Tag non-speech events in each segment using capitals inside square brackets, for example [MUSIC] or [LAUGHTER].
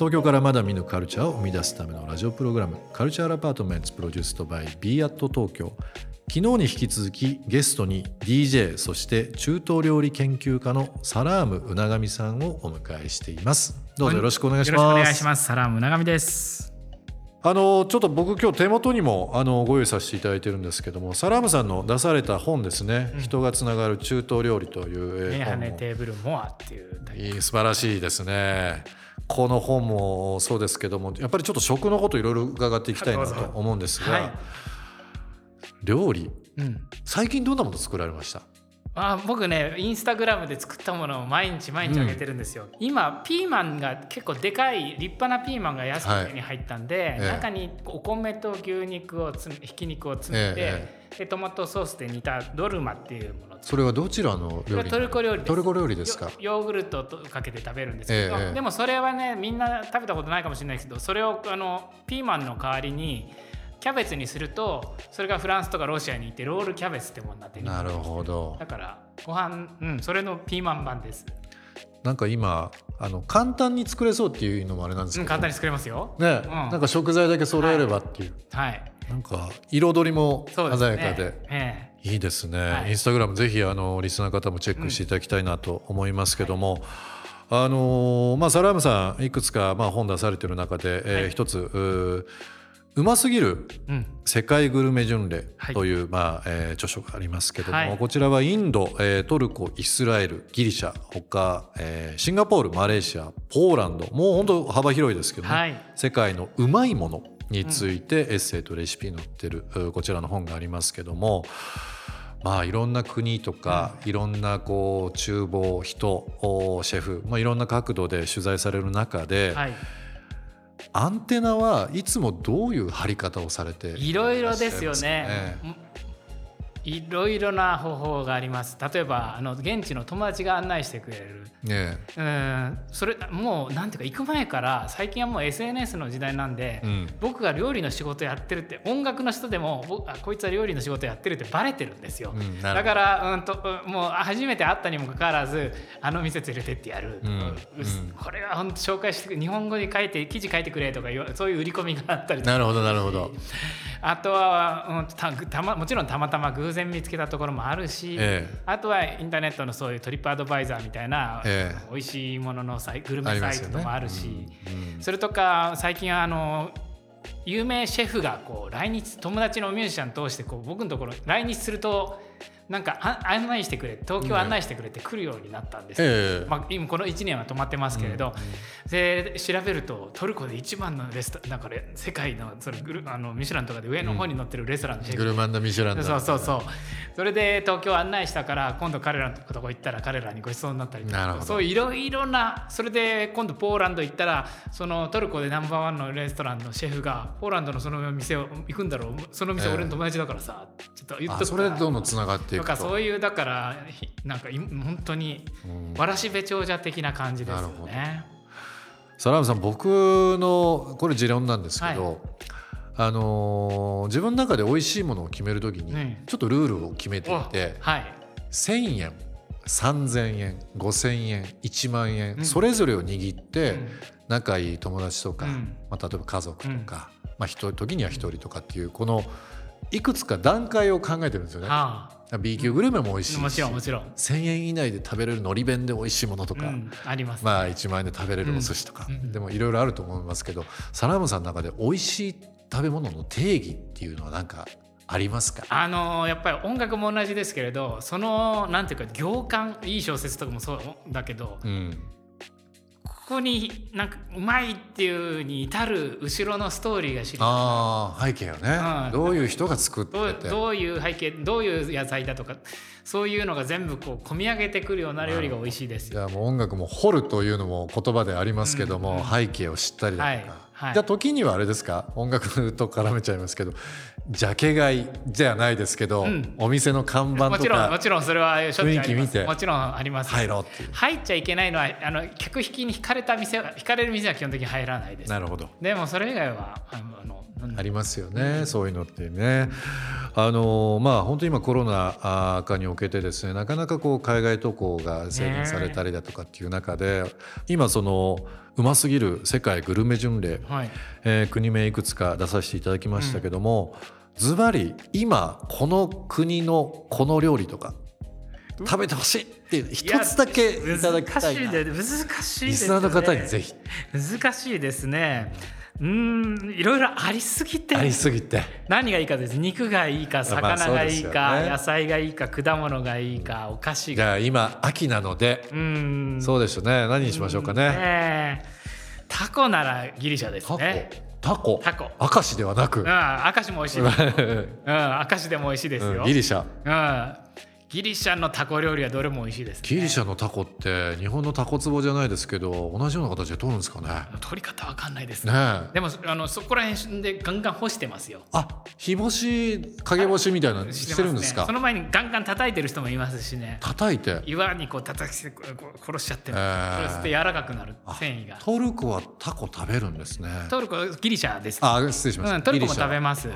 東京からまだ見ぬカルチャーを生み出すためのラジオプログラムカルチャーアパートメンツプロデュースドバイビアート東京。昨日に引き続きゲストに DJ そして中東料理研究家のサラームうながみさんをお迎えしています。どうぞよろしくお願いしよろしくおます願いします。サラーム長見です。あのちょっと僕今日手元にもあのご用意させていただいてるんですけどもサラームさんの出された本ですね、人がつながる中東料理というえメガネー本をテーブルモアっていういい素晴らしいですね。この本もそうですけどもやっぱりちょっと食のこといろいろ伺っていきたいなと思うんですが、はい。料理プ。うん。最近どんなもの作られました？あ僕ねインスタグラムで作ったものを毎日毎日あげてるんですよ、今ピーマンが結構でかい立派なピーマンが安く手に入ったんで、ええ。中にお米と牛肉をひき肉を詰めて、えでトマトソースで煮たドルマっていうもの。をそれはどちらの料理？トルコ料理です。トルコ料理ですか？ヨヨーグルトとかけて食べるんですけど、ええ。でもそれはねみんな食べたことないかもしれないけどそれをあのピーマンの代わりにキャベツにするとそれがフランスとかロシアに行ってロールキャベツってものになってる。なるほど。だからご飯うんそれのピーマン版です、なんか今あの簡単に作れそうっていうのもあれなんですうん、けど、簡単に作れますよ。ね、うん。なんか食材だけ揃えればっていう、はいなんか彩りも鮮やかで。えいいですね、はい。インスタグラムぜひあのリスナーの方もチェックしていただきたいなと思いますけども、あのーまあ、サラームさんいくつかまあ本出されてる中で、えーはい。一つうますぎる世界グルメ巡礼はい。という、まあえー著書がありますけども、はい。こちらはインド、えートルコイスラエルギリシャ他、えーシンガポールマレーシアポーランド。もう本当幅広いですけどね、はい。世界のうまいものについてエッセイとレシピ載ってる、うこちらの本がありますけどもまあいろんな国とか、いろんなこう厨房人おシェフ、まあ、いろんな角度で取材される中で、はい。アンテナはいつもどういう張り方をされていろいろですよねいろいろな方法があります。例えばあの現地の友達が案内してくれる。ねうん、それもうなんていうか行く前から最近はもう SNS の時代なんで、うん。僕が料理の仕事やってるって音楽の人でも僕あこいつは料理の仕事やってるってバレてるんですよ、うんだから、うん、とうんもう初めて会ったにもかかわらずあの店連れてってやる、うんこれは本当紹介して日本語に書いて記事書いてくれとか言わそういう売り込みがあったりなるほどなるほど、あとは、うん、たたまもちろんたまたま偶然見つけたところもあるし、ええ。あとはインターネットのそういうトリップアドバイザーみたいな、ええ。美味しいもののサイグルメサイトともあるしうんうん。それとか最近はあの有名シェフがこう来日友達のミュージシャン通してこう僕のところ来日するとなんかあ案内してくれ東京案内してくれて来るようになったんです。よ、ええ。まあ、今この1年は止まってますけれど、で調べるとトルコで一番のレストなんかね世界のそれグルあのミシュランとかで上の方に載ってるレストランのシェフグルマンダ・ミシュランだ。そうそうそう。それで東京案内したから今度彼らのとこ行ったら彼らにごちそうになったりとか。そういろいろなそれで今度ポーランド行ったらそのトルコでナンバーワンのレストランのシェフがポーランドのその店を行くんだろう。その店ええ俺の友達だからさちょっと言っあとくそれでどんどんつながっていとくと。かそういうだからひなんかい本当にうん。わらしべ長者的な感じですよね。サラームさん僕のこれ持論なんですけど、あのー自分の中で美味しいものを決めるときにねちょっとルールを決めていて、はい。1,000円3,000円5,000円1万円、うん。それぞれを握って、うん。仲いい友達とか、うん。まあ、例えば家族とか、まあ、一時には一人とかっていうこのいくつか段階を考えてるんですよね。はあ。B 級グルメも美味しいしもちろんもちろん、1,000円以内で食べれるのり弁で美味しいものとか、うん、あります、まあ1万円で食べれるお寿司とか、うん。でもいろいろあると思いますけどサラームさんの中で美味しい食べ物の定義っていうのは何かありますか？あのーやっぱり音楽も同じですけれどそのなんていうか行間いい小説とかもそうだけどうんここになんかうまいっていうに至る後ろのストーリーが知りたい。ああ背景をね、うん。どういう人が作ってどういう背景どういう野菜だとかそういうのが全部こう込み上げてくるような料理が美味しいですよ。いやもう音楽も掘るというのも言葉でありますけども、うんうん。背景を知ったりだとか、はいはい。じゃあ時にはあれですか？音楽と絡めちゃいますけど。ジャケ買いじゃないですけど、ん。お店の看板ともちろんもかちろんそれは雰囲気見て。もちろんあります。入ろうって入っちゃいけないのはあの客引きに引かれた店は引かれる店は基本的に入らないです。なるほど。でもそれ以外はあのありますよね、そういうのってね。あのまあ本当に今コロナあ禍におけてですねなかなかこう海外渡航が制限されたりだとかっていう中で、今そのうますぎる世界グルメ巡礼、はい。えー国名いくつか出させていただきましたけども、ズバリ今この国のこの料理とか食べてほしいっていう一つだけいただきたいな。難しいで難しいですよね。リスナーの方にぜひ。難しいですねうーんいろいろありすぎて。ありすぎて。何がいいかです。肉がいいかまあ魚がいいか、ね。野菜がいいか果物がいいかお菓子じがゃあ今秋なので、うーん。そうですよね。何にしましょうかね。ねえ。タコならギリシャですね。タコ。タコ。明石ではなく。うん明石も美味しい [LAUGHS] うん明石でも美味しいですよ、ギリシャ。うんギリシャのタコ料理はどれも美味しいです、ね、ギリシャのタコって日本のタコ壺じゃないですけど同じような形で取るんですかね？取り方わかんないです。ねえ。でもあのそこら辺でガンガン干してますよ。あ日干し影干しみたいなのしてるんですか？ね。その前にガンガン叩いてる人もいますしね。叩いて？岩にこう叩き殺しちゃって、えー。そうすると柔らかくなる。繊維が。トルコはタコ食べるんですね。トルコギリシャです。あ失礼しました、うん、トルコも食べます。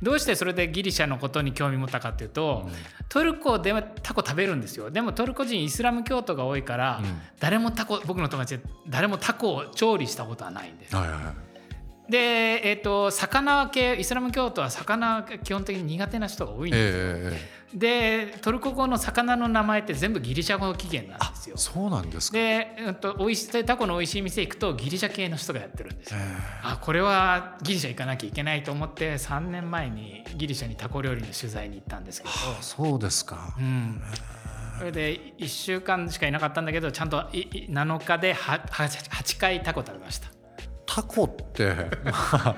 どうしてそれでギリシャのことに興味持ったかっていうと、トルコではタコ食べるんですよ。でもトルコ人イスラム教徒が多いから、ん。誰もタコ僕の友達で誰もタコを調理したことはないんです。はいはいはいで、えー、と魚系イスラム教徒は魚が基本的に苦手な人が多いんですよ、えええでトルコ語の魚の名前って全部ギリシャ語起源なんですよ。えそうなんですか。で、うん、と美味しいタコの美味しい店行くとギリシャ系の人がやってるんですよ。え。あこれはギリシャ行かなきゃいけないと思って3年前にギリシャにタコ料理の取材に行ったんですけど、えそうですか。うん、それで1週間しかいなかったんだけどちゃんといい7日で 8, 8回タコ食べましたタコって [LAUGHS] まあ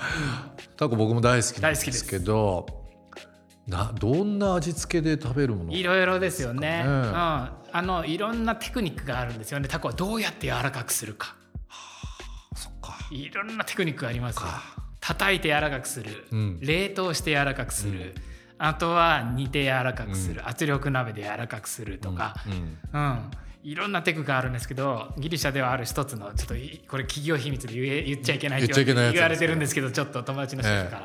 タコ僕も大好きなんですすけどなどんな味付けで食べるものいろいろですよね、ねうん、あのいろんなテクニックがあるんですよね。タコはどうやって柔らかくするか。そっか。いろんなテクニックがあります。叩いて柔らかくする、うん。冷凍して柔らかくする、あとは煮て柔らかくする、圧力鍋で柔らかくするとか、うん。うん、いろんなテクがあるんですけどギリシャではある一つのちょっといこれ企業秘密で言え言っちゃいけないって言われてるんですけどちょっと友達のシェフか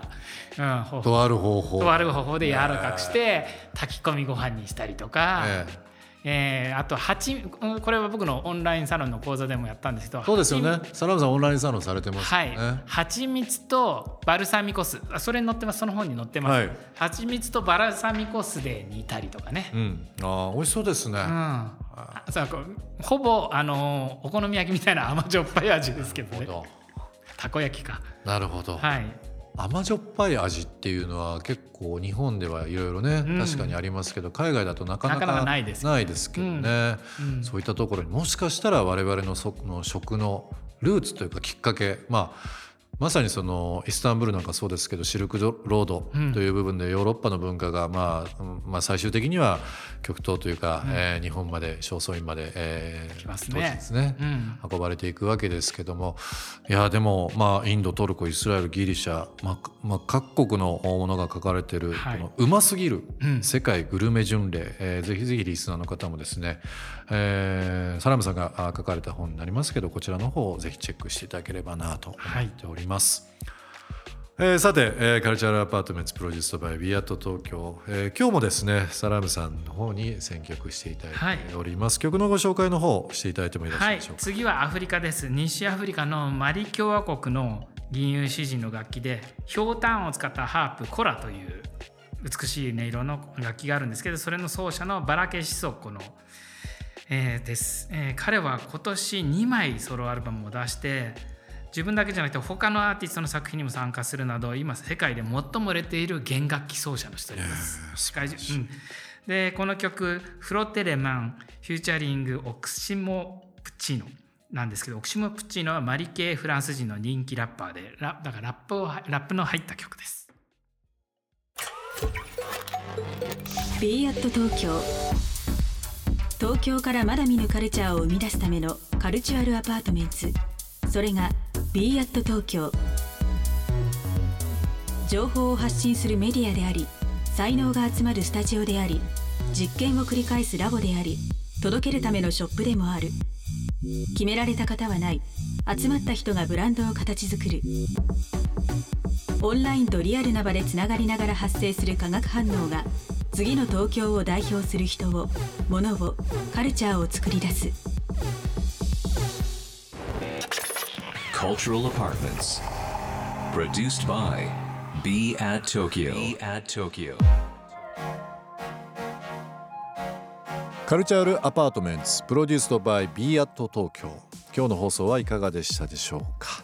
ら、うん、方法とある方法。とある方法で柔らかくして炊き込みご飯にしたりとか、ええ。えーあとはちうんこれは僕のオンラインサロンの講座でもやったんですけどそうですよね。サラムさんオンラインサロンされてますはい。蜂蜜とバルサミコ酢。あそれに載ってます。その本に載ってます、はい。蜂蜜とバルサミコ酢で煮たりとかね、うん、ああ美味しそうですね、うん、あそうこうほぼあのお好み焼きみたいな甘じょっぱい味ですけどね。たこ焼きか。どなるほど、はい。甘じょっぱい味っていうのは結構日本ではいろいろね、うん。確かにありますけど海外だとなかなかないです。よねないですけどね、うん。そういったところにもしかしたら我々のその食のルーツというかきっかけまあまさにそのイスタンブールなんかそうですけどシルクロードうん。という部分でヨーロッパの文化が、まあうんまあ、最終的には極東というか、えー日本まで正倉院まで、えー来まですね、うん。運ばれていくわけですけども。いやでもまあインドトルコイスラエルギリシャ、まあまあ、各国のものが書かれている、はい。このうますぎるうん。世界グルメ巡礼、えーぜひぜひリスナーの方もですね、えーサラムさんがあ書かれた本になりますけどこちらの方をぜひチェックしていただければなと思っております。えーさて、えーカルチャルアパートメントプロデュースバイビアット東京、えー今日もですねサラムさんの方に選曲していただいております、曲のご紹介の方していただいてもいはいでしょうか、次はアフリカです。西アフリカのマリ共和国の銀融詩人の楽器でひょうたんを使ったハープコラという美しい音色の楽器があるんですけどそれの奏者のバラケシソコの、えーです、えー彼は今年2枚ソロアルバムを出して自分だけじゃなくて他のアーティストの作品にも参加するなど今世界で最も売れている弦楽器奏者の人です。世界中うんでこの曲「フロテレマン」フューチャリングオクシモプチーノなんですけどオクシモプチーノはマリ系フランス人の人気ラッパーでラだからラップをラップの入った曲です。b アット東京東京からまだ見ぬカルチャーを生み出すための cultural apartments。それが b アット東京情報を発信するメディアであり才能が集まるスタジオであり実験を繰り返すラボであり届けるためのショップでもある。決められた型はない。集まった人がブランドを形作る。オンラインとリアルな場でつながりながら発生する化学反応が次の東京を代表する人を物をカルチャーを作り出す Cultural Apartments. Produced by Be at Tokyo. Be at Tokyo. カルチャールアパートメンツプロデュースドバイ b アット東京今日の放送はいかがでしたでしょうか、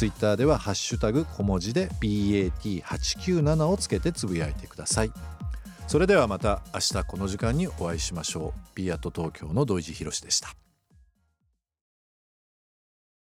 ツイッターではハッシュタグ小文字で bat897 をつけてつぶやいてください。それではまた明日この時間にお会いしましょう。B アット東京の土井地博でした。